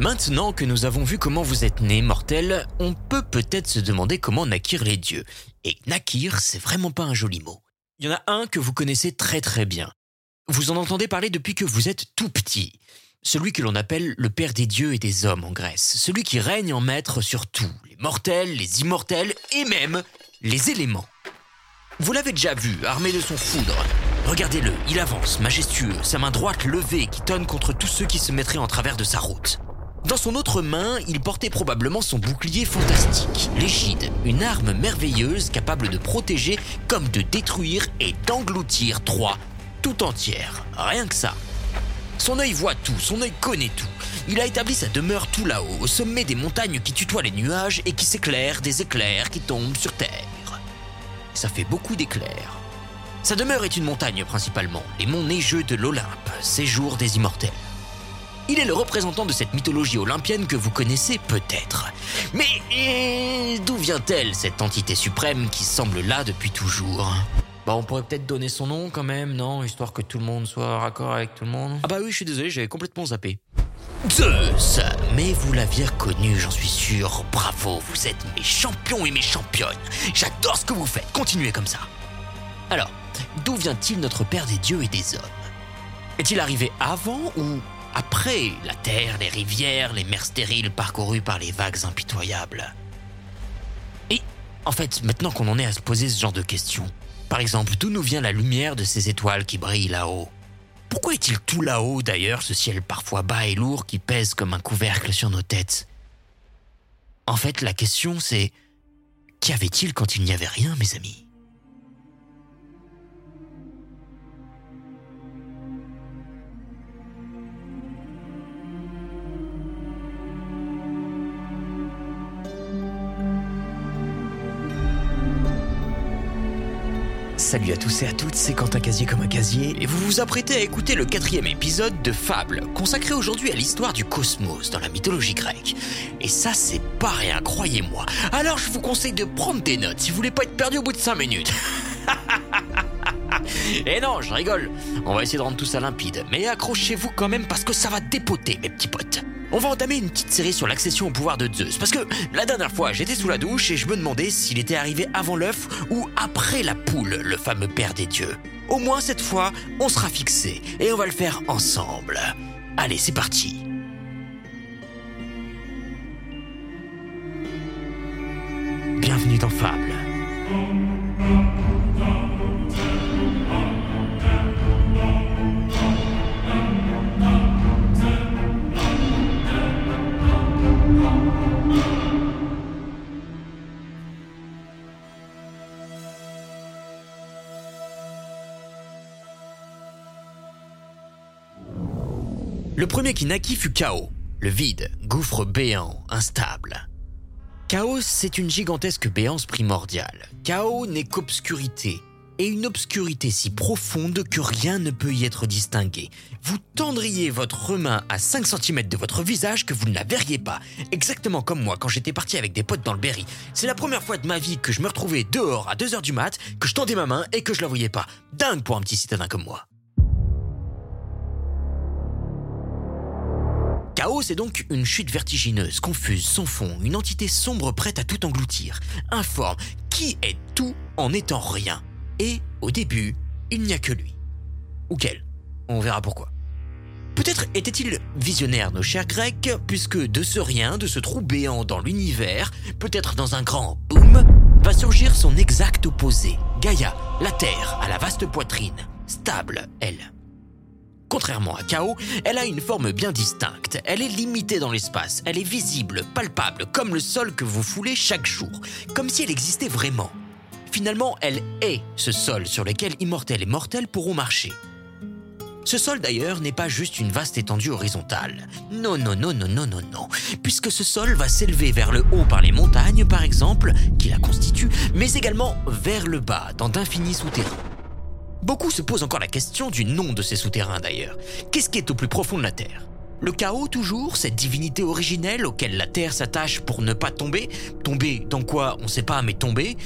Maintenant que nous avons vu comment vous êtes né, mortel, on peut peut-être se demander comment naquirent les dieux. Et naquir, c'est vraiment pas un joli mot. Il y en a un que vous connaissez très très bien. Vous en entendez parler depuis que vous êtes tout petit. Celui que l'on appelle le père des dieux et des hommes en Grèce. Celui qui règne en maître sur tout. Les mortels, les immortels et même les éléments. Vous l'avez déjà vu, armé de son foudre. Regardez-le, il avance, majestueux, sa main droite levée qui tonne contre tous ceux qui se mettraient en travers de sa route. Dans son autre main, il portait probablement son bouclier fantastique, l'égide, une arme merveilleuse capable de protéger comme de détruire et d'engloutir Troie tout entière. Rien que ça. Son œil voit tout, son œil connaît tout. Il a établi sa demeure tout là-haut, au sommet des montagnes qui tutoient les nuages et qui s'éclairent des éclairs qui tombent sur Terre. Ça fait beaucoup d'éclairs. Sa demeure est une montagne principalement, les monts neigeux de l'Olympe, séjour des immortels. Il est le représentant de cette mythologie olympienne que vous connaissez peut-être. Mais d'où vient-elle, cette entité suprême qui semble là depuis toujours? Bah on pourrait peut-être donner son nom quand même, non? Histoire que tout le monde soit raccord avec tout le monde. Ah bah oui, je suis désolé, j'avais complètement zappé. Zeus Mais vous l'aviez reconnu, j'en suis sûr. Bravo, vous êtes mes champions et mes championnes. J'adore ce que vous faites, continuez comme ça. Alors, d'où vient-il notre Père des dieux et des hommes? Est-il arrivé avant ou après la terre, les rivières, les mers stériles parcourues par les vagues impitoyables. Et en fait, maintenant qu'on en est à se poser ce genre de questions, par exemple, d'où nous vient la lumière de ces étoiles qui brillent là-haut? Pourquoi est-il tout là-haut d'ailleurs, ce ciel parfois bas et lourd qui pèse comme un couvercle sur nos têtes? En fait, la question c'est qu'y avait-il quand il n'y avait rien, mes amis? Salut à tous et à toutes, c'est Quentin Casier comme un casier, et vous vous apprêtez à écouter le quatrième épisode de Fable, consacré aujourd'hui à l'histoire du cosmos dans la mythologie grecque. Et ça, c'est pas rien, croyez-moi. Alors je vous conseille de prendre des notes si vous voulez pas être perdu au bout de 5 minutes. et non, je rigole. On va essayer de rendre tout ça limpide, mais accrochez-vous quand même parce que ça va dépoter, mes petits potes. On va entamer une petite série sur l'accession au pouvoir de Zeus. Parce que la dernière fois, j'étais sous la douche et je me demandais s'il était arrivé avant l'œuf ou après la poule, le fameux père des dieux. Au moins cette fois, on sera fixé et on va le faire ensemble. Allez, c'est parti. Bienvenue dans Fable. Le premier qui naquit fut Chaos, le vide, gouffre béant, instable. Chaos, c'est une gigantesque béance primordiale. Chaos n'est qu'obscurité, et une obscurité si profonde que rien ne peut y être distingué. Vous tendriez votre main à 5 cm de votre visage que vous ne la verriez pas, exactement comme moi quand j'étais parti avec des potes dans le Berry. C'est la première fois de ma vie que je me retrouvais dehors à 2h du mat, que je tendais ma main et que je la voyais pas. Dingue pour un petit citadin comme moi. Chaos est donc une chute vertigineuse, confuse, sans fond, une entité sombre prête à tout engloutir, informe, qui est tout en étant rien. Et, au début, il n'y a que lui. Ou qu'elle. On verra pourquoi. Peut-être était-il visionnaire, nos chers Grecs, puisque de ce rien, de ce trou béant dans l'univers, peut-être dans un grand boom, va surgir son exact opposé, Gaïa, la Terre, à la vaste poitrine, stable, elle. Contrairement à Chaos, elle a une forme bien distincte. Elle est limitée dans l'espace. Elle est visible, palpable, comme le sol que vous foulez chaque jour. Comme si elle existait vraiment. Finalement, elle est ce sol sur lequel immortels et mortels pourront marcher. Ce sol d'ailleurs n'est pas juste une vaste étendue horizontale. Non, non, non, non, non, non, non. Puisque ce sol va s'élever vers le haut par les montagnes, par exemple, qui la constituent, mais également vers le bas, dans d'infinis souterrains. Beaucoup se posent encore la question du nom de ces souterrains d'ailleurs. Qu'est-ce qui est au plus profond de la Terre? Le chaos toujours, cette divinité originelle auquel la Terre s'attache pour ne pas tomber? Tomber dans quoi? On ne sait pas, mais tomber?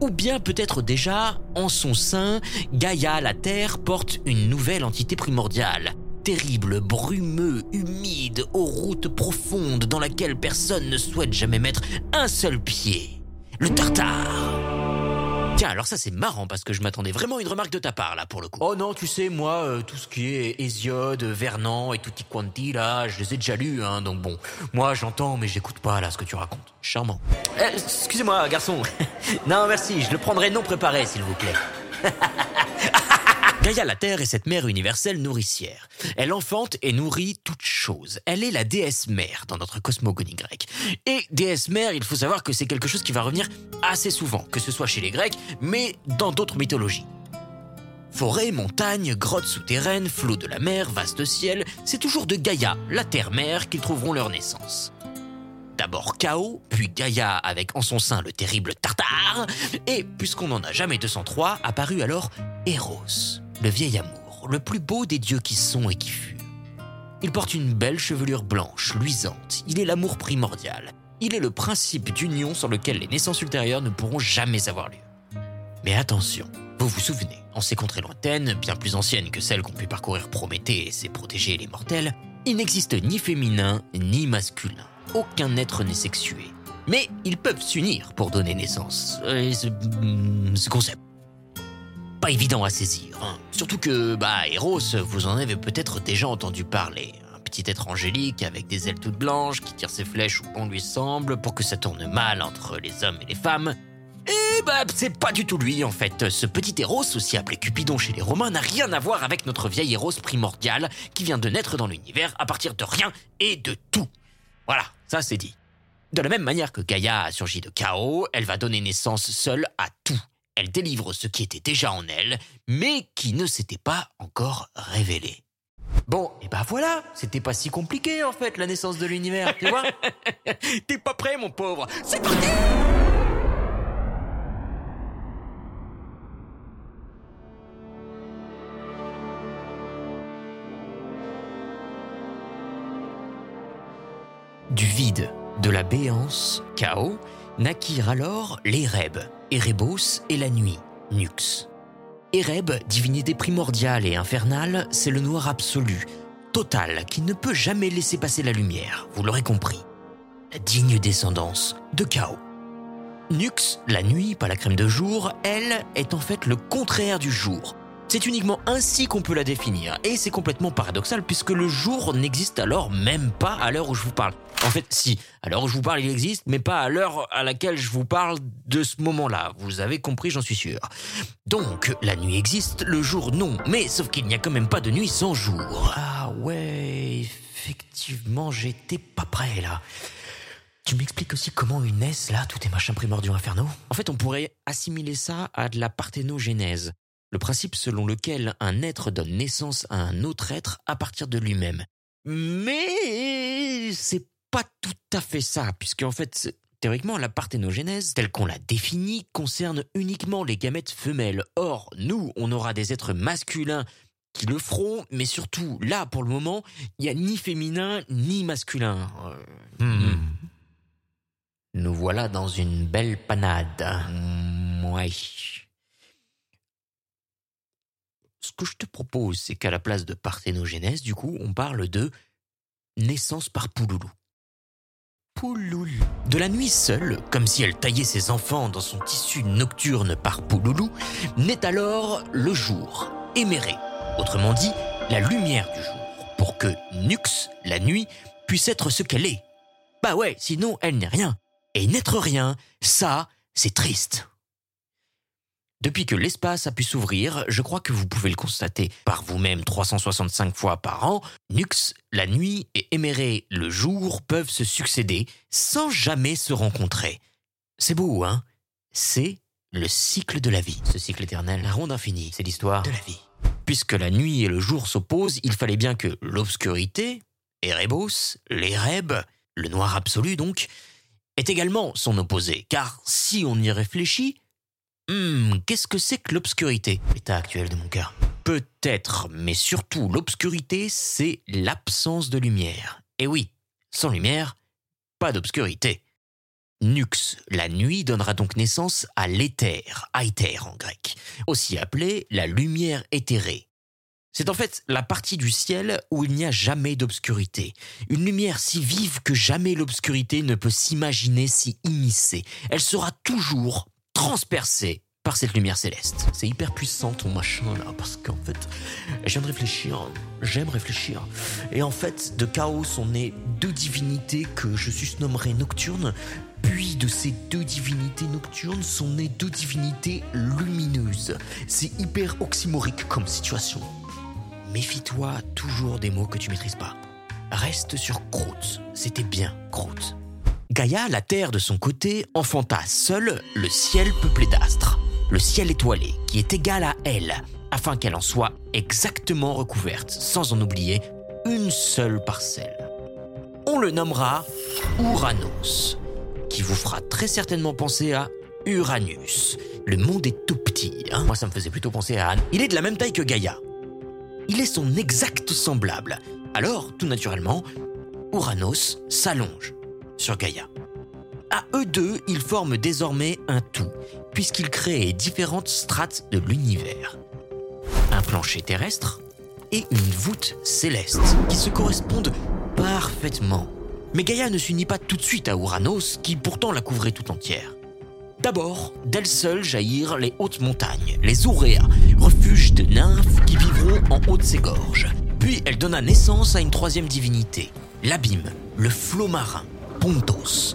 Ou bien peut-être déjà, en son sein, Gaïa, la Terre, porte une nouvelle entité primordiale. terrible, brumeux, humide, aux routes profondes dans laquelle personne ne souhaite jamais mettre un seul pied. Le Tartare. Tiens, alors ça c'est marrant parce que je m'attendais vraiment à une remarque de ta part là pour le coup. Oh non, tu sais, moi, euh, tout ce qui est Hésiode, Vernon et tutti quanti là, je les ai déjà lus, hein, donc bon. Moi j'entends mais j'écoute pas là ce que tu racontes. Charmant. Eh, excusez-moi, garçon. non, merci, je le prendrai non préparé s'il vous plaît. Gaïa la Terre est cette mère universelle nourricière. Elle enfante et nourrit toutes choses. Elle est la déesse mère dans notre cosmogonie grecque. Et déesse mère, il faut savoir que c'est quelque chose qui va revenir assez souvent, que ce soit chez les Grecs, mais dans d'autres mythologies. Forêts, montagnes, grottes souterraines, flots de la mer, vaste ciel, c'est toujours de Gaïa, la terre-mère, qu'ils trouveront leur naissance. D'abord Chaos, puis Gaïa avec en son sein le terrible Tartare, et puisqu'on n'en a jamais 203, apparut alors Eros le vieil amour, le plus beau des dieux qui sont et qui furent. Il porte une belle chevelure blanche, luisante. Il est l'amour primordial. Il est le principe d'union sans lequel les naissances ultérieures ne pourront jamais avoir lieu. Mais attention, vous vous souvenez, en ces contrées lointaines, bien plus anciennes que celles qu'ont pu parcourir Prométhée et ses protégés les mortels, il n'existe ni féminin ni masculin. Aucun être n'est sexué. Mais ils peuvent s'unir pour donner naissance. Et ce, ce concept pas évident à saisir. Hein. Surtout que, bah, Eros, vous en avez peut-être déjà entendu parler. Un petit être angélique avec des ailes toutes blanches qui tire ses flèches où bon lui semble pour que ça tourne mal entre les hommes et les femmes. Et bah, c'est pas du tout lui en fait. Ce petit Eros, aussi appelé Cupidon chez les Romains, n'a rien à voir avec notre vieil Eros primordial qui vient de naître dans l'univers à partir de rien et de tout. Voilà, ça c'est dit. De la même manière que Gaïa a surgi de chaos, elle va donner naissance seule à tout elle délivre ce qui était déjà en elle, mais qui ne s'était pas encore révélé. Bon, et ben voilà, c'était pas si compliqué en fait la naissance de l'univers, tu vois. T'es pas prêt mon pauvre. C'est parti Du vide, de la béance, chaos, naquirent alors les rêves, Erebos et la nuit, Nux. Ereb, divinité primordiale et infernale, c'est le noir absolu, total, qui ne peut jamais laisser passer la lumière, vous l'aurez compris. La digne descendance de Chaos. Nux, la nuit, pas la crème de jour, elle est en fait le contraire du jour. C'est uniquement ainsi qu'on peut la définir, et c'est complètement paradoxal puisque le jour n'existe alors même pas à l'heure où je vous parle. En fait, si, à l'heure où je vous parle, il existe, mais pas à l'heure à laquelle je vous parle de ce moment-là. Vous avez compris, j'en suis sûr. Donc, la nuit existe, le jour non, mais sauf qu'il n'y a quand même pas de nuit sans jour. Ah ouais, effectivement, j'étais pas prêt là. Tu m'expliques aussi comment une S, là, tous tes machins primordiaux infernaux? En fait, on pourrait assimiler ça à de la parthénogénèse le principe selon lequel un être donne naissance à un autre être à partir de lui-même. Mais c'est pas tout à fait ça, puisque en fait, théoriquement, la parthénogénèse, telle qu'on la définit, concerne uniquement les gamètes femelles. Or, nous, on aura des êtres masculins qui le feront, mais surtout, là, pour le moment, il n'y a ni féminin ni masculin. Euh, hmm. Nous voilà dans une belle panade. Ouais. Ce que je te propose, c'est qu'à la place de parthénogénèse, du coup, on parle de naissance par pouloulou. Pouloulou. De la nuit seule, comme si elle taillait ses enfants dans son tissu nocturne par pouloulou, naît alors le jour, éméré, autrement dit, la lumière du jour, pour que Nux, la nuit, puisse être ce qu'elle est. Bah ouais, sinon elle n'est rien. Et n'être rien, ça, c'est triste. Depuis que l'espace a pu s'ouvrir, je crois que vous pouvez le constater par vous-même 365 fois par an, Nux, la nuit, et Éméré, le jour, peuvent se succéder sans jamais se rencontrer. C'est beau, hein? C'est le cycle de la vie. Ce cycle éternel, la ronde infinie, c'est l'histoire de la vie. Puisque la nuit et le jour s'opposent, il fallait bien que l'obscurité, Erebos, l'Ereb, le noir absolu donc, est également son opposé. Car si on y réfléchit, Hmm, qu'est-ce que c'est que l'obscurité? L'état actuel de mon cœur. Peut-être, mais surtout l'obscurité, c'est l'absence de lumière. Et oui, sans lumière, pas d'obscurité. Nux, la nuit, donnera donc naissance à l'éther, aether en grec, aussi appelé la lumière éthérée. C'est en fait la partie du ciel où il n'y a jamais d'obscurité. Une lumière si vive que jamais l'obscurité ne peut s'imaginer s'y immiscer. Elle sera toujours transpercée par cette lumière céleste. C'est hyper puissant ton machin là, parce qu'en fait, j'aime réfléchir, j'aime réfléchir. Et en fait, de chaos sont nées deux divinités que je susnommerai nocturnes, puis de ces deux divinités nocturnes sont nées deux divinités lumineuses. C'est hyper oxymorique comme situation. Méfie-toi toujours des mots que tu maîtrises pas. Reste sur Groot, c'était bien Groot. Gaïa, la Terre de son côté, enfanta seule le ciel peuplé d'astres le ciel étoilé qui est égal à elle, afin qu'elle en soit exactement recouverte, sans en oublier une seule parcelle. On le nommera Uranos, qui vous fera très certainement penser à Uranus. Le monde est tout petit, hein. moi ça me faisait plutôt penser à Anne. Il est de la même taille que Gaïa. Il est son exact semblable. Alors, tout naturellement, Uranos s'allonge sur Gaïa. À eux deux, ils forment désormais un tout, puisqu'ils créent différentes strates de l'univers. Un plancher terrestre et une voûte céleste, qui se correspondent parfaitement. Mais Gaïa ne s'unit pas tout de suite à Uranos, qui pourtant la couvrait tout entière. D'abord, d'elle seule jaillirent les hautes montagnes, les Auréas, refuge de nymphes qui vivront en haut de ses gorges. Puis elle donna naissance à une troisième divinité, l'abîme, le flot marin, Pontos,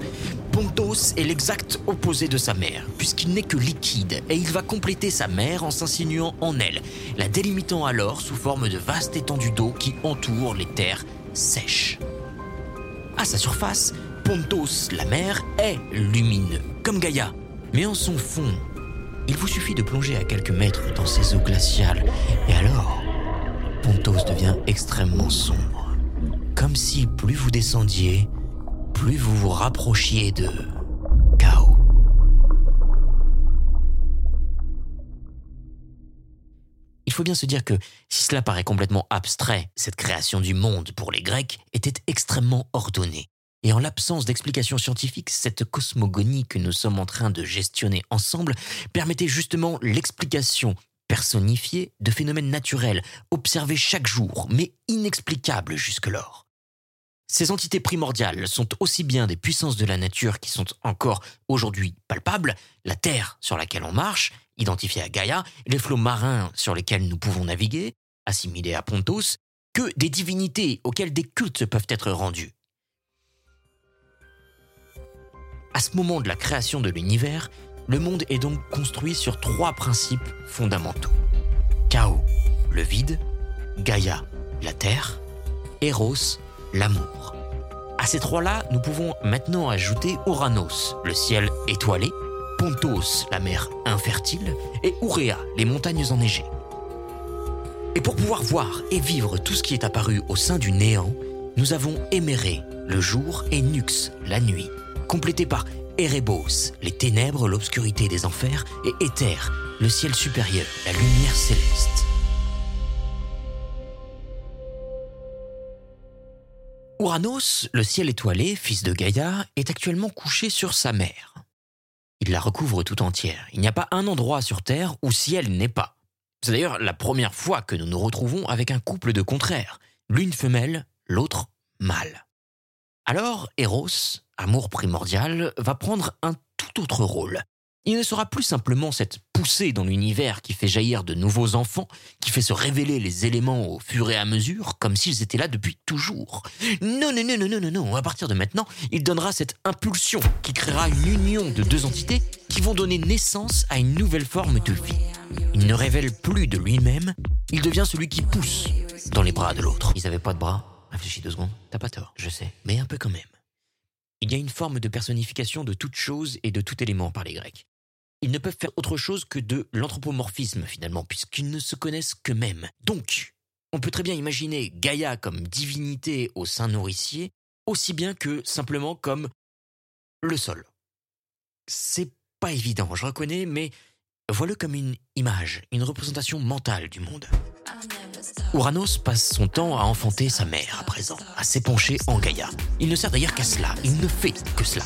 Pontos est l'exact opposé de sa mère, puisqu'il n'est que liquide, et il va compléter sa mère en s'insinuant en elle, la délimitant alors sous forme de vaste étendue d'eau qui entoure les terres sèches. À sa surface, Pontos, la mer, est lumineux, comme Gaïa, mais en son fond, il vous suffit de plonger à quelques mètres dans ces eaux glaciales, et alors, Pontos devient extrêmement sombre, comme si plus vous descendiez, plus vous vous rapprochiez de chaos. Il faut bien se dire que si cela paraît complètement abstrait, cette création du monde pour les Grecs était extrêmement ordonnée. Et en l'absence d'explications scientifiques, cette cosmogonie que nous sommes en train de gestionner ensemble permettait justement l'explication personnifiée de phénomènes naturels observés chaque jour, mais inexplicables jusque-lors. Ces entités primordiales sont aussi bien des puissances de la nature qui sont encore aujourd'hui palpables, la Terre sur laquelle on marche, identifiée à Gaïa, les flots marins sur lesquels nous pouvons naviguer, assimilés à Pontos, que des divinités auxquelles des cultes peuvent être rendus. À ce moment de la création de l'univers, le monde est donc construit sur trois principes fondamentaux. Chaos, le vide, Gaïa, la terre, Eros, l'amour. À ces trois-là, nous pouvons maintenant ajouter Uranos, le ciel étoilé, Pontos, la mer infertile, et Ourea, les montagnes enneigées. Et pour pouvoir voir et vivre tout ce qui est apparu au sein du néant, nous avons Éméré, le jour, et Nux, la nuit, complétés par Erebos, les ténèbres, l'obscurité des enfers, et Éther, le ciel supérieur, la lumière céleste. Uranos, le ciel étoilé, fils de Gaïa, est actuellement couché sur sa mère. Il la recouvre tout entière. Il n'y a pas un endroit sur Terre où ciel n'est pas. C'est d'ailleurs la première fois que nous nous retrouvons avec un couple de contraires, l'une femelle, l'autre mâle. Alors, Eros, amour primordial, va prendre un tout autre rôle. Il ne sera plus simplement cette poussée dans l'univers qui fait jaillir de nouveaux enfants, qui fait se révéler les éléments au fur et à mesure, comme s'ils étaient là depuis toujours. Non, non, non, non, non, non, non. À partir de maintenant, il donnera cette impulsion qui créera une union de deux entités qui vont donner naissance à une nouvelle forme de vie. Il ne révèle plus de lui-même, il devient celui qui pousse dans les bras de l'autre. Ils n'avaient pas de bras? Réfléchis deux secondes. T'as pas tort, je sais, mais un peu quand même. Il y a une forme de personnification de toute chose et de tout élément par les Grecs ils ne peuvent faire autre chose que de l'anthropomorphisme finalement, puisqu'ils ne se connaissent qu'eux-mêmes. Donc, on peut très bien imaginer Gaïa comme divinité au sein nourricier, aussi bien que simplement comme le sol. C'est pas évident, je reconnais, mais vois-le comme une image, une représentation mentale du monde. Uranos passe son temps à enfanter sa mère à présent, à s'épancher en Gaïa. Il ne sert d'ailleurs qu'à cela, il ne fait que cela.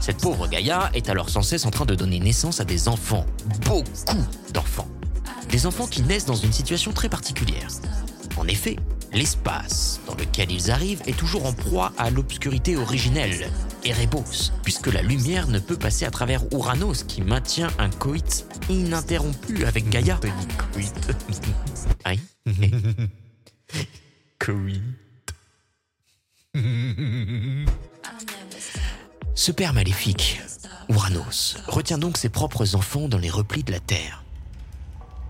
Cette pauvre Gaïa est alors sans cesse en train de donner naissance à des enfants, beaucoup d'enfants. des enfants qui naissent dans une situation très particulière. En effet, l'espace dans lequel ils arrivent est toujours en proie à l'obscurité originelle, Erebos, puisque la lumière ne peut passer à travers Uranos qui maintient un coït ininterrompu avec Gaïa. Ce père maléfique, Uranos, retient donc ses propres enfants dans les replis de la Terre.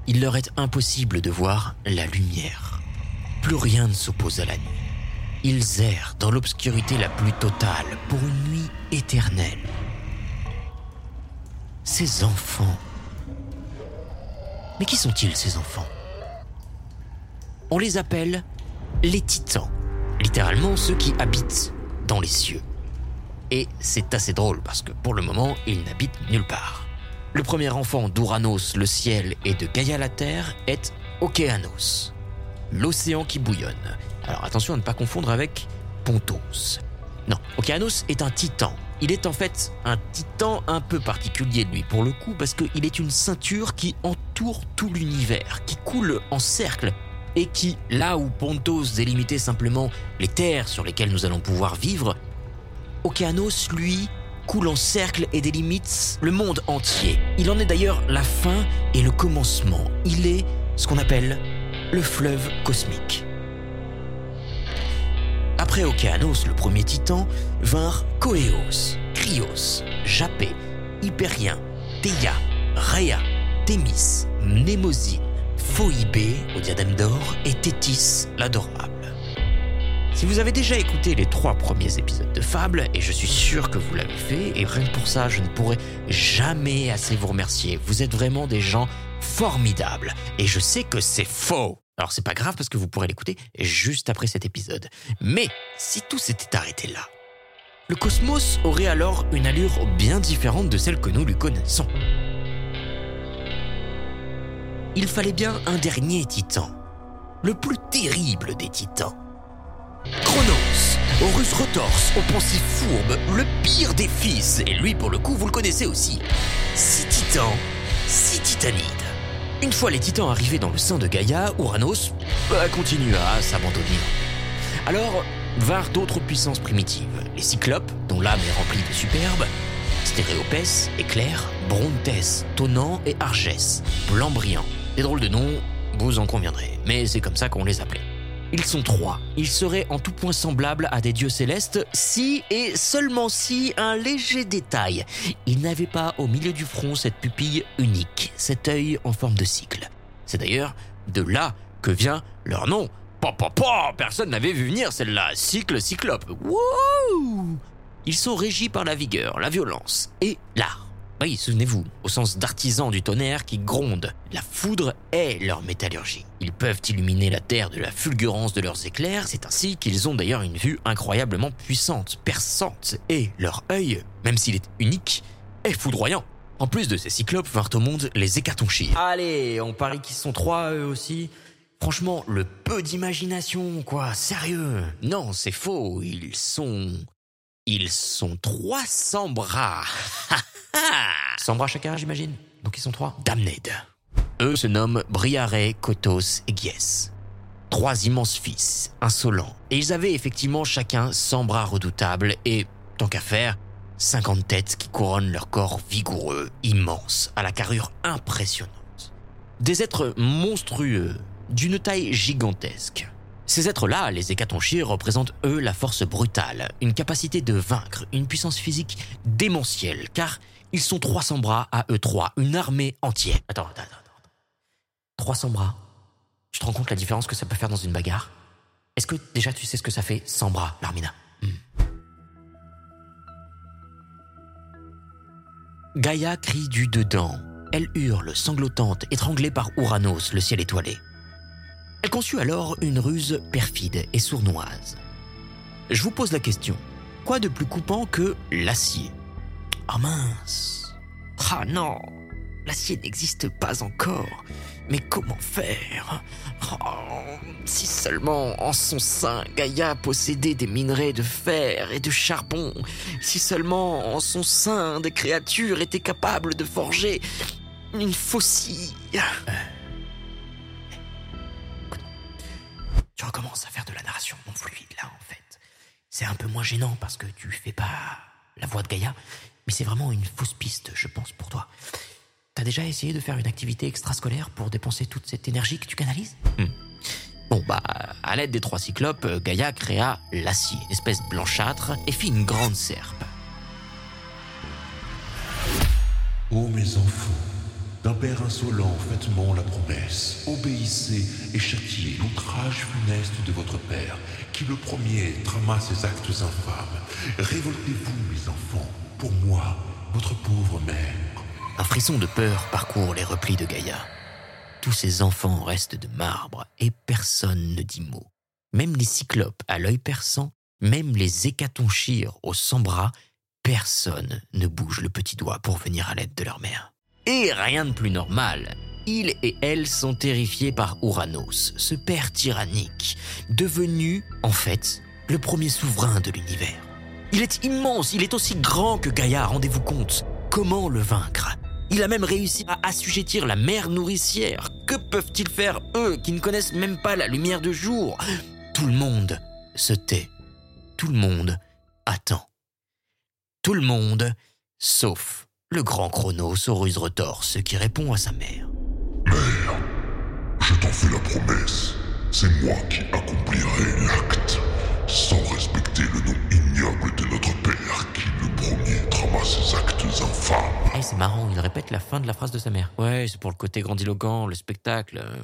Il leur est impossible de voir la lumière. Plus rien ne s'oppose à la nuit. Ils errent dans l'obscurité la plus totale pour une nuit éternelle. Ces enfants. Mais qui sont-ils ces enfants? On les appelle les titans, littéralement ceux qui habitent dans les cieux. Et c'est assez drôle parce que pour le moment, ils n'habitent nulle part. Le premier enfant d'Uranos, le ciel, et de Gaïa, la terre, est Okeanos, l'océan qui bouillonne. Alors attention à ne pas confondre avec Pontos. Non, Okeanos est un titan. Il est en fait un titan un peu particulier, lui, pour le coup, parce qu'il est une ceinture qui entoure tout l'univers, qui coule en cercle, et qui, là où Pontos délimitait simplement les terres sur lesquelles nous allons pouvoir vivre, Okeanos, lui, coule en cercle et délimite le monde entier. Il en est d'ailleurs la fin et le commencement. Il est ce qu'on appelle le fleuve cosmique. Après Okeanos, le premier titan, vinrent Koeos, Krios, Japé, Hyperien, Theia, Rhea, Thémis, Mnémosine, Phoibé au diadème d'or et Tétis l'adorable. Si vous avez déjà écouté les trois premiers épisodes de Fable, et je suis sûr que vous l'avez fait, et rien que pour ça, je ne pourrai jamais assez vous remercier. Vous êtes vraiment des gens formidables, et je sais que c'est faux. Alors c'est pas grave parce que vous pourrez l'écouter juste après cet épisode. Mais si tout s'était arrêté là, le cosmos aurait alors une allure bien différente de celle que nous lui connaissons. Il fallait bien un dernier titan, le plus terrible des titans. Chronos, Horus Retorse, au pensif fourbe, le pire des fils, et lui pour le coup vous le connaissez aussi. Six titans, six titanides. Une fois les titans arrivés dans le sein de Gaïa, Uranos bah, continua à s'abandonner. Alors vinrent d'autres puissances primitives, les cyclopes, dont l'âme est remplie de superbes, Stéréopès, Éclair, Brontes, Tonnant et Argès, blanc brillant. Des drôles de noms, vous en conviendrez, mais c'est comme ça qu'on les appelait. Ils sont trois. Ils seraient en tout point semblables à des dieux célestes si et seulement si un léger détail. Ils n'avaient pas au milieu du front cette pupille unique, cet œil en forme de cycle. C'est d'ailleurs de là que vient leur nom. Pa, personne n'avait vu venir celle-là. Cycle, cyclope. Wouh Ils sont régis par la vigueur, la violence et l'art. Oui, souvenez-vous, au sens d'artisans du tonnerre qui gronde. La foudre est leur métallurgie. Ils peuvent illuminer la terre de la fulgurance de leurs éclairs, c'est ainsi qu'ils ont d'ailleurs une vue incroyablement puissante, perçante, et leur œil, même s'il est unique, est foudroyant. En plus de ces cyclopes vinrent au monde les hécatonchires. Allez, on parie qu'ils sont trois eux aussi. Franchement, le peu d'imagination, quoi, sérieux. Non, c'est faux, ils sont... Ils sont 300 bras. Sans bras chacun, j'imagine. Donc ils sont trois. Damned. Eux se nomment Briare, Kotos et Gies. Trois immenses fils, insolents. Et ils avaient effectivement chacun 100 bras redoutables et, tant qu'à faire, 50 têtes qui couronnent leur corps vigoureux, immense, à la carrure impressionnante. Des êtres monstrueux, d'une taille gigantesque. Ces êtres-là, les hécatonchires, représentent eux la force brutale, une capacité de vaincre, une puissance physique démentielle, car ils sont 300 bras à eux trois, une armée entière. Attends, attends, attends. 300 bras Tu te rends compte la différence que ça peut faire dans une bagarre? Est-ce que déjà tu sais ce que ça fait 100 bras, Larmina? Hmm. Gaïa crie du dedans. Elle hurle, sanglotante, étranglée par Uranos, le ciel étoilé. Elle conçut alors une ruse perfide et sournoise. Je vous pose la question. Quoi de plus coupant que l'acier? Ah mince Ah non L'acier n'existe pas encore. Mais comment faire? Oh, si seulement en son sein Gaïa possédait des minerais de fer et de charbon, si seulement en son sein des créatures étaient capables de forger une faucille. Euh. Tu recommences à faire de la narration non fluide là en fait. C'est un peu moins gênant parce que tu fais pas la voix de Gaïa, mais c'est vraiment une fausse piste, je pense, pour toi. T'as déjà essayé de faire une activité extrascolaire pour dépenser toute cette énergie que tu canalises? Hmm. Bon bah, à l'aide des trois cyclopes, Gaïa créa l'acier, une espèce blanchâtre, et fit une grande serpe. Ô mes enfants, d'un père insolent, faites-moi la promesse. Obéissez et châtiez l'outrage funeste de votre père, qui le premier trama ses actes infâmes. Révoltez-vous, mes enfants, pour moi, votre pauvre mère. Un frisson de peur parcourt les replis de Gaïa. Tous ces enfants restent de marbre et personne ne dit mot. Même les cyclopes à l'œil perçant, même les hécatonchires aux 100 bras, personne ne bouge le petit doigt pour venir à l'aide de leur mère. Et rien de plus normal. Ils et elles sont terrifiés par Uranos, ce père tyrannique, devenu, en fait, le premier souverain de l'univers. Il est immense, il est aussi grand que Gaïa, rendez-vous compte. Comment le vaincre? Il a même réussi à assujettir la mère nourricière. Que peuvent-ils faire, eux, qui ne connaissent même pas la lumière de jour? Tout le monde se tait. Tout le monde attend. Tout le monde, sauf le grand Chronos ruses retorses qui répond à sa mère. Mère, je t'en fais la promesse. C'est moi qui accomplirai l'acte, sans respecter le nom ignoble de notre père qui le premier trama ses actes infâmes. Eh, c'est marrant, il répète la fin de la phrase de sa mère. Ouais, c'est pour le côté grandiloquent, le spectacle. Euh,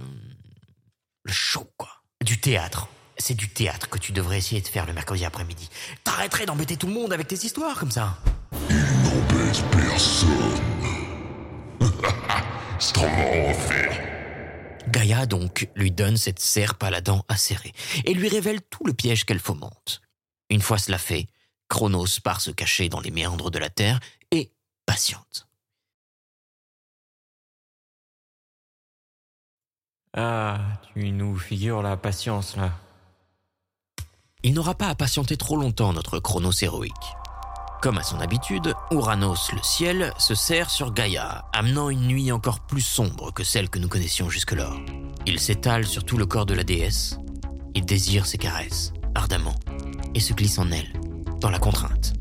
le show, quoi. Du théâtre. C'est du théâtre que tu devrais essayer de faire le mercredi après-midi. T'arrêterais d'embêter tout le monde avec tes histoires comme ça. Il n'embête personne. C'est trop marrant à faire. Gaïa, donc, lui donne cette serpe à la dent acérée et lui révèle tout le piège qu'elle fomente. Une fois cela fait, Chronos part se cacher dans les méandres de la Terre et patiente. Ah, tu nous figures la patience là. Il n'aura pas à patienter trop longtemps notre Chronos héroïque. Comme à son habitude, Uranos, le ciel, se serre sur Gaïa, amenant une nuit encore plus sombre que celle que nous connaissions jusque-là. Il s'étale sur tout le corps de la déesse, il désire ses caresses, ardemment, et se glisse en elle, dans la contrainte.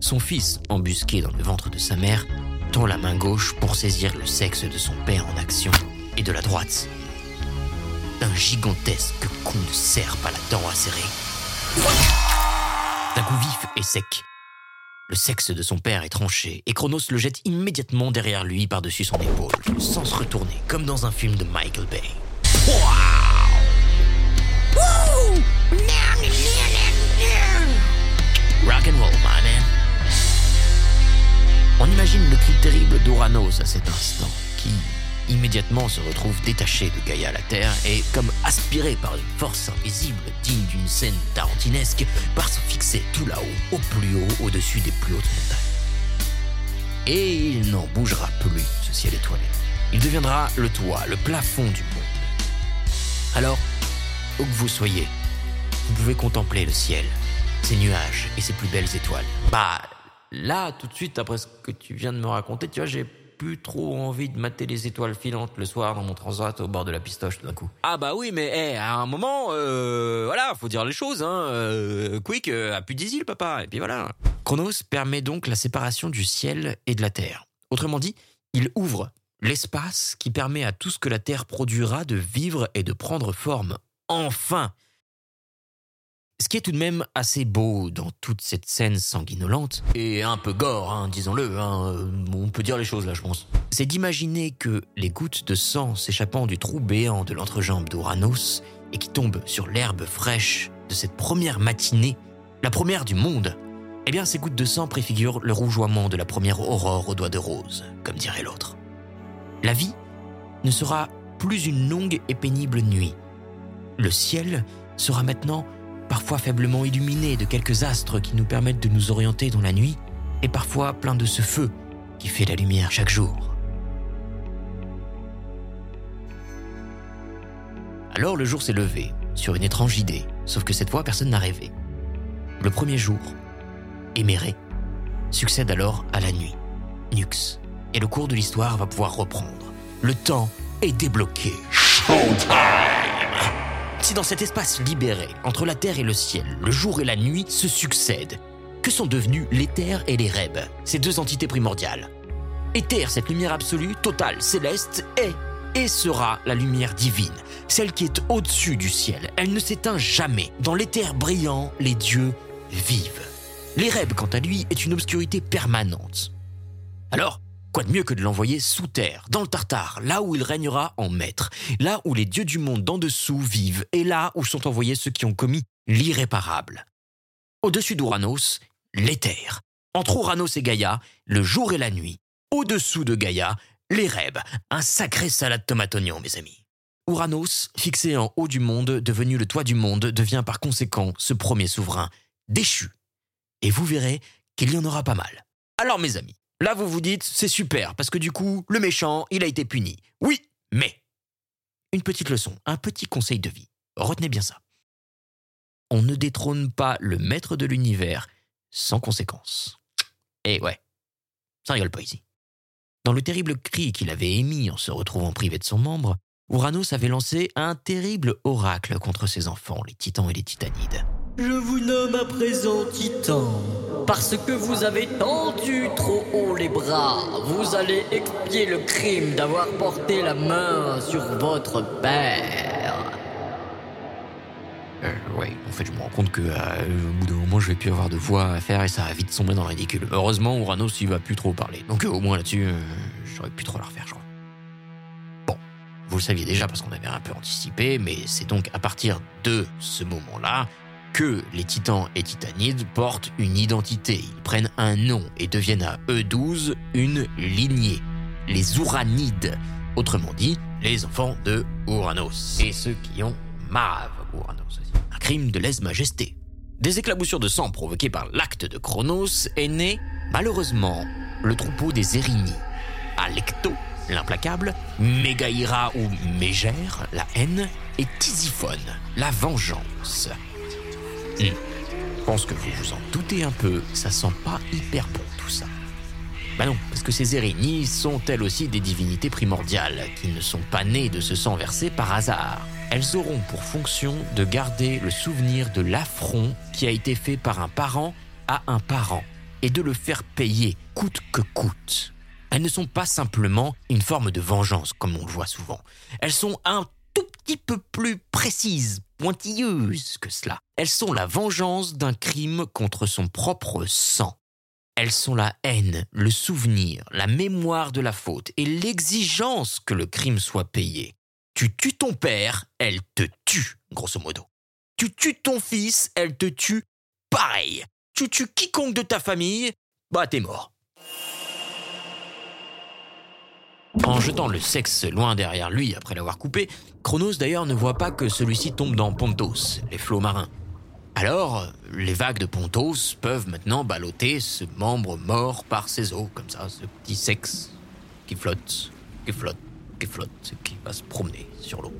Son fils, embusqué dans le ventre de sa mère, tend la main gauche pour saisir le sexe de son père en action, et de la droite, d'un gigantesque coup de serpe à la dent acérée. D'un coup vif et sec, le sexe de son père est tranché et Chronos le jette immédiatement derrière lui par-dessus son épaule, sans se retourner, comme dans un film de Michael Bay. Rock and roll, my man. On imagine le cri terrible d'Uranos à cet instant, qui, immédiatement se retrouve détaché de Gaïa la Terre et, comme aspiré par une force invisible digne d'une scène tarantinesque, part se fixer tout là-haut, au plus haut, au-dessus des plus hautes montagnes. Et il n'en bougera plus, ce ciel étoilé. Il deviendra le toit, le plafond du monde. Alors, où que vous soyez, vous pouvez contempler le ciel, ses nuages et ses plus belles étoiles. Bah, là, tout de suite, après ce que tu viens de me raconter, tu vois, j'ai plus trop envie de mater les étoiles filantes le soir dans mon transat au bord de la pistoche tout d'un coup. Ah bah oui, mais eh, à un moment, euh, voilà, faut dire les choses. Hein, euh, quick, euh, a plus d'isile, papa. Et puis voilà. Chronos permet donc la séparation du ciel et de la terre. Autrement dit, il ouvre l'espace qui permet à tout ce que la terre produira de vivre et de prendre forme. Enfin ce qui est tout de même assez beau dans toute cette scène sanguinolente, et un peu gore, hein, disons-le, hein, euh, on peut dire les choses là, je pense, c'est d'imaginer que les gouttes de sang s'échappant du trou béant de l'entrejambe d'Uranos et qui tombent sur l'herbe fraîche de cette première matinée, la première du monde, eh bien ces gouttes de sang préfigurent le rougeoiement de la première aurore aux doigts de rose, comme dirait l'autre. La vie ne sera plus une longue et pénible nuit. Le ciel sera maintenant parfois faiblement illuminé de quelques astres qui nous permettent de nous orienter dans la nuit, et parfois plein de ce feu qui fait la lumière chaque jour. Alors le jour s'est levé, sur une étrange idée, sauf que cette fois personne n'a rêvé. Le premier jour, éméré, succède alors à la nuit, Nux, et le cours de l'histoire va pouvoir reprendre. Le temps est débloqué. Showtime Si dans cet espace libéré, entre la terre et le ciel, le jour et la nuit se succèdent, que sont devenus l'éther et les ces deux entités primordiales? Éther, cette lumière absolue, totale, céleste, est et sera la lumière divine, celle qui est au-dessus du ciel. Elle ne s'éteint jamais. Dans l'éther brillant, les dieux vivent. L'Éreb, quant à lui, est une obscurité permanente. Alors, quoi de mieux que de l'envoyer sous terre, dans le Tartare, là où il régnera en maître, là où les dieux du monde d'en dessous vivent, et là où sont envoyés ceux qui ont commis l'irréparable. Au-dessus d'Uranos, l'éther. Entre Uranos et Gaïa, le jour et la nuit. Au-dessous de Gaïa, l'Éreb. Un sacré salade tomate oignon, mes amis. Uranos, fixé en haut du monde, devenu le toit du monde, devient par conséquent ce premier souverain déchu. Et vous verrez qu'il y en aura pas mal. Alors mes amis, là vous vous dites c'est super parce que du coup le méchant il a été puni. Oui, mais une petite leçon, un petit conseil de vie. Retenez bien ça. On ne détrône pas le maître de l'univers sans conséquence. Et ouais, ça rigole pas ici. Dans le terrible cri qu'il avait émis en se retrouvant privé de son membre, Uranos avait lancé un terrible oracle contre ses enfants, les titans et les titanides. Je vous nomme à présent titan. Parce que vous avez tendu trop haut les bras, vous allez expier le crime d'avoir porté la main sur votre père. Euh, ouais, en fait, je me rends compte que euh, au bout d'un moment, je vais plus avoir de voix à faire et ça va vite sombrer dans le ridicule. Heureusement, Uranos, il va plus trop parler. Donc, euh, au moins là-dessus, euh, j'aurais plus trop la refaire, je crois. Bon, vous le saviez déjà parce qu'on avait un peu anticipé, mais c'est donc à partir de ce moment-là que les titans et titanides portent une identité. Ils prennent un nom et deviennent à eux douze une lignée. Les Uranides. Autrement dit, les enfants de Uranos. Et ceux qui ont Marave Uranos aussi. Un crime de lèse-majesté. Des éclaboussures de sang provoquées par l'acte de Chronos est né, malheureusement, le troupeau des Érini. Alecto, l'implacable, Mégaïra ou Mégère, la haine, et Tisiphone, la vengeance. Je pense que vous vous en doutez un peu, ça sent pas hyper bon tout ça. Bah non, parce que ces Érini sont elles aussi des divinités primordiales, qui ne sont pas nées de ce sang versé par hasard. Elles auront pour fonction de garder le souvenir de l'affront qui a été fait par un parent à un parent, et de le faire payer coûte que coûte. Elles ne sont pas simplement une forme de vengeance, comme on le voit souvent. Elles sont un petit peu plus précises, pointilleuses que cela. Elles sont la vengeance d'un crime contre son propre sang. Elles sont la haine, le souvenir, la mémoire de la faute et l'exigence que le crime soit payé. Tu tues ton père, elle te tue, grosso modo. Tu tues ton fils, elle te tue pareil. Tu tues quiconque de ta famille, bah t'es mort. En jetant le sexe loin derrière lui après l'avoir coupé, Chronos d'ailleurs ne voit pas que celui-ci tombe dans Pontos, les flots marins. Alors, les vagues de Pontos peuvent maintenant balloter ce membre mort par ses os, comme ça, ce petit sexe qui flotte, qui flotte, qui flotte, qui va se promener sur l'eau.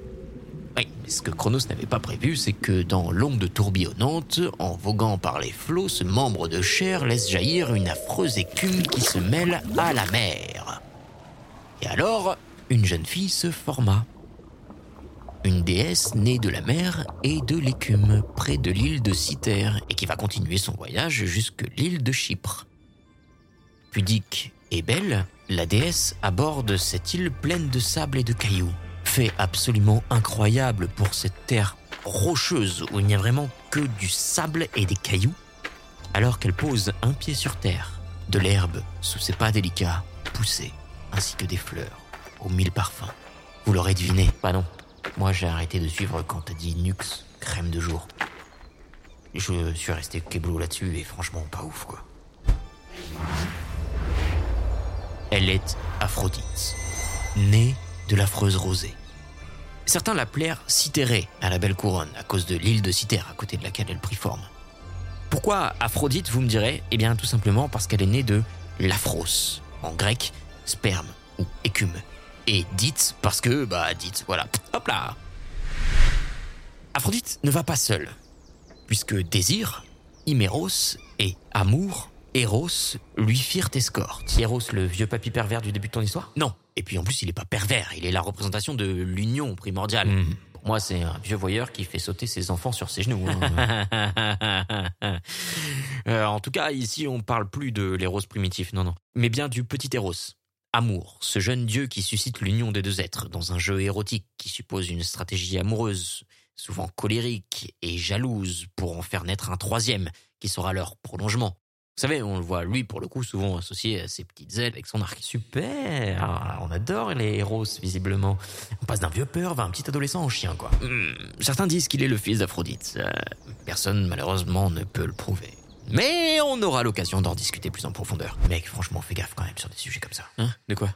Oui, mais ce que Chronos n'avait pas prévu, c'est que dans l'onde tourbillonnante, en voguant par les flots, ce membre de chair laisse jaillir une affreuse écume qui se mêle à la mer. Et alors, une jeune fille se forma. Une déesse née de la mer et de l'écume, près de l'île de Cythère, et qui va continuer son voyage jusque l'île de Chypre. Pudique et belle, la déesse aborde cette île pleine de sable et de cailloux. Fait absolument incroyable pour cette terre rocheuse où il n'y a vraiment que du sable et des cailloux, alors qu'elle pose un pied sur terre, de l'herbe sous ses pas délicats poussés, ainsi que des fleurs aux mille parfums. Vous l'aurez deviné, pas non. Moi j'ai arrêté de suivre quand t'as dit Nux, crème de jour. Je suis resté keblo là-dessus et franchement pas ouf quoi. Elle est Aphrodite, née de l'affreuse rosée. Certains l'appelèrent Cythérée à la belle couronne à cause de l'île de Cythère à côté de laquelle elle prit forme. Pourquoi Aphrodite, vous me direz Eh bien tout simplement parce qu'elle est née de l'aphros, en grec sperme ou écume. Et dite parce que, bah dite, voilà, hop là Aphrodite ne va pas seule, puisque désir, Himéros et amour, Eros, lui firent escorte. Eros, le vieux papy pervers du début de ton histoire? Non. Et puis en plus, il est pas pervers, il est la représentation de l'union primordiale. Mhm. Pour moi, c'est un vieux voyeur qui fait sauter ses enfants sur ses genoux. hein. Euh, en tout cas, ici, on parle plus de l'héros primitif, non, non. Mais bien du petit héros. Amour, ce jeune dieu qui suscite l'union des deux êtres dans un jeu érotique qui suppose une stratégie amoureuse, souvent colérique et jalouse, pour en faire naître un troisième, qui sera leur prolongement. Vous savez, on le voit, lui, pour le coup, souvent associé à ses petites ailes avec son arc. Super Ah, On adore les héros, visiblement. On passe d'un vieux peur à un petit adolescent en chien, quoi. Hmm, certains disent qu'il est le fils d'Aphrodite. Euh, personne, malheureusement, ne peut le prouver. Mais on aura l'occasion d'en discuter plus en profondeur. Mec, franchement, fais gaffe quand même sur des sujets comme ça. Hein De quoi?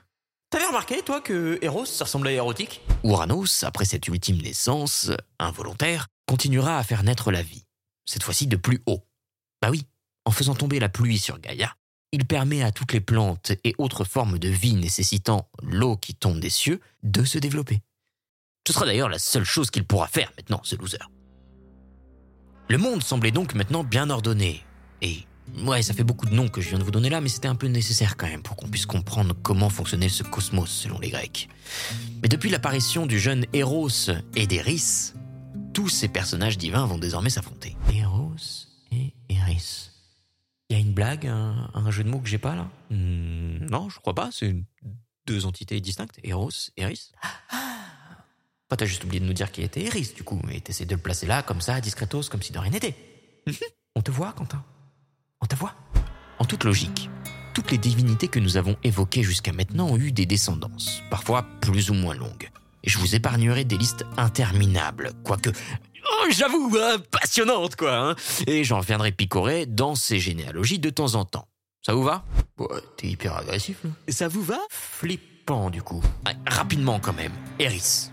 T'avais remarqué, toi, que Eros, ça ressemblait à érotique? Ouranos, après cette ultime naissance, involontaire, continuera à faire naître la vie. Cette fois-ci de plus haut. Bah oui, en faisant tomber la pluie sur Gaïa, il permet à toutes les plantes et autres formes de vie nécessitant l'eau qui tombe des cieux de se développer. Ce sera d'ailleurs la seule chose qu'il pourra faire maintenant, ce loser. Le monde semblait donc maintenant bien ordonné. Et ouais, ça fait beaucoup de noms que je viens de vous donner là, mais c'était un peu nécessaire quand même pour qu'on puisse comprendre comment fonctionnait ce cosmos selon les Grecs. Mais depuis l'apparition du jeune Eros et d'Eris, tous ces personnages divins vont désormais s'affronter. Eros et Eris. Il y a une blague, un, un jeu de mots que j'ai pas là Hmm, Non, je crois pas. C'est deux entités distinctes. Eros, Eris. Enfin, t'as juste oublié de nous dire qui était Eris, du coup. Et t'essaies de le placer là, comme ça, discretos, comme si de rien n'était. On te voit, Quentin? Voit En toute logique, toutes les divinités que nous avons évoquées jusqu'à maintenant ont eu des descendances, parfois plus ou moins longues. Et je vous épargnerai des listes interminables, quoique, oh, j'avoue, hein, passionnantes, quoi. hein. Et j'en viendrai picorer dans ces généalogies de temps en temps. Ça vous va? Ouais, t'es hyper agressif, là. Ça vous va? Flippant, du coup. Ouais, rapidement, quand même. Eris,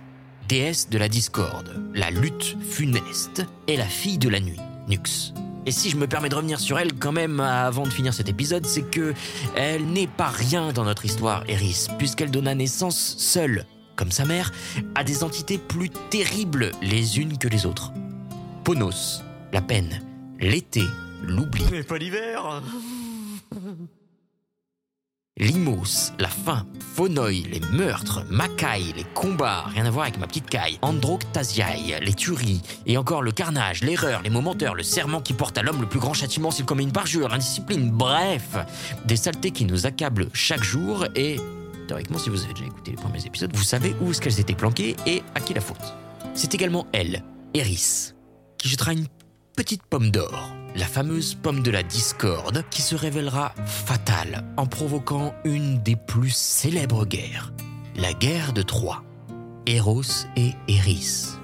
déesse de la discorde, la lutte funeste, et la fille de la nuit, Nux. Et si je me permets de revenir sur elle quand même avant de finir cet épisode, c'est que elle n'est pas rien dans notre histoire, Eris, puisqu'elle donna naissance seule, comme sa mère, à des entités plus terribles les unes que les autres. Ponos, la peine, l'été, l'oubli. Mais pas l'hiver Limos, la faim, Phonoi, les meurtres, Makai, les combats, rien à voir avec ma petite caille, Androctasiae, les tueries, et encore le carnage, l'erreur, les mots menteurs, le serment qui porte à l'homme le plus grand châtiment s'il commet une parjure, l'indiscipline, bref, des saletés qui nous accablent chaque jour et, théoriquement, si vous avez déjà écouté les premiers épisodes, vous savez où est-ce qu'elles étaient planquées et à qui la faute. C'est également elle, Eris, qui jettera une petite pomme d'or, la fameuse pomme de la discorde qui se révélera fatale en provoquant une des plus célèbres guerres, la guerre de Troie. Eros et Eris,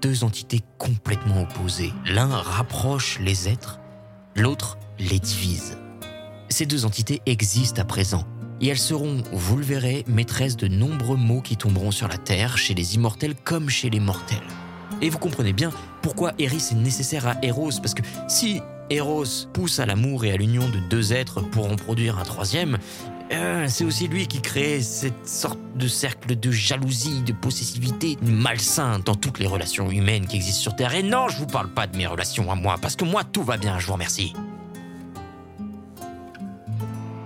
deux entités complètement opposées. L'un rapproche les êtres, l'autre les divise. Ces deux entités existent à présent et elles seront, vous le verrez, maîtresses de nombreux maux qui tomberont sur la terre, chez les immortels comme chez les mortels. Et vous comprenez bien pourquoi Eris est nécessaire à Eros, parce que si Eros pousse à l'amour et à l'union de deux êtres pour en produire un troisième, euh, c'est aussi lui qui crée cette sorte de cercle de jalousie, de possessivité malsain dans toutes les relations humaines qui existent sur Terre. Et non, je vous parle pas de mes relations à moi, parce que moi tout va bien, je vous remercie.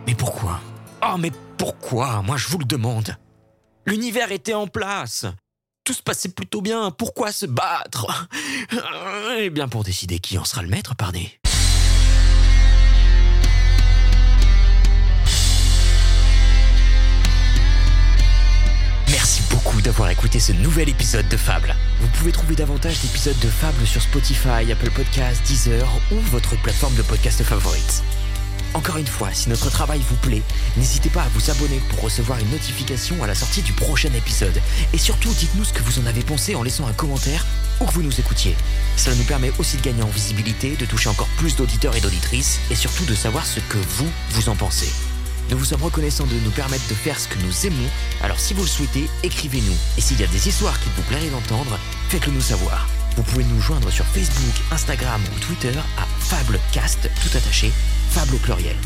Mais pourquoi? Oh, mais pourquoi? Moi, je vous le demande. L'univers était en place. Tout se passait plutôt bien. Pourquoi se battre Eh bien, pour décider qui en sera le maître, pardon. Merci beaucoup d'avoir écouté ce nouvel épisode de Fable. Vous pouvez trouver davantage d'épisodes de Fable sur Spotify, Apple Podcasts, Deezer ou votre plateforme de podcast favorite. Encore une fois, si notre travail vous plaît, n'hésitez pas à vous abonner pour recevoir une notification à la sortie du prochain épisode. Et surtout, dites-nous ce que vous en avez pensé en laissant un commentaire où que vous nous écoutiez. Cela nous permet aussi de gagner en visibilité, de toucher encore plus d'auditeurs et d'auditrices, et surtout de savoir ce que vous, vous en pensez. Nous vous sommes reconnaissants de nous permettre de faire ce que nous aimons, alors si vous le souhaitez, écrivez-nous. Et s'il y a des histoires qu'il vous plairait d'entendre, faites-le nous savoir. Vous pouvez nous joindre sur Facebook, Instagram ou Twitter à Fablecast, tout attaché, Fable au pluriel.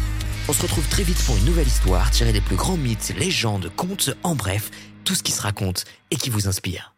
On se retrouve très vite pour une nouvelle histoire tirée des plus grands mythes, légendes, contes, en bref, tout ce qui se raconte et qui vous inspire.